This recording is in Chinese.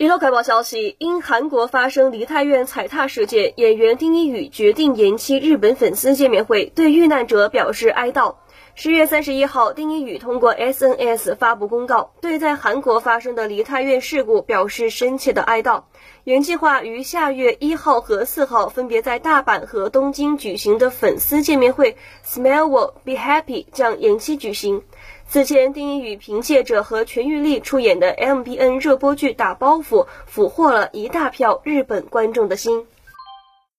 娱乐快报消息：因韩国发生梨泰院踩踏事件，演员丁一宇决定延期日本粉丝见面会，对遇难者表示哀悼。十月三十一号，丁一宇通过 SNS 发布公告，对在韩国发生的梨泰院事故表示深切的哀悼。原计划于下月一号和四号分别在大阪和东京举行的粉丝见面会 “Smile World Be Happy” 将延期举行。此前，丁一宇凭借着和全玉丽出演的 MBN 热播剧《打包袱》，俘获了一大票日本观众的心。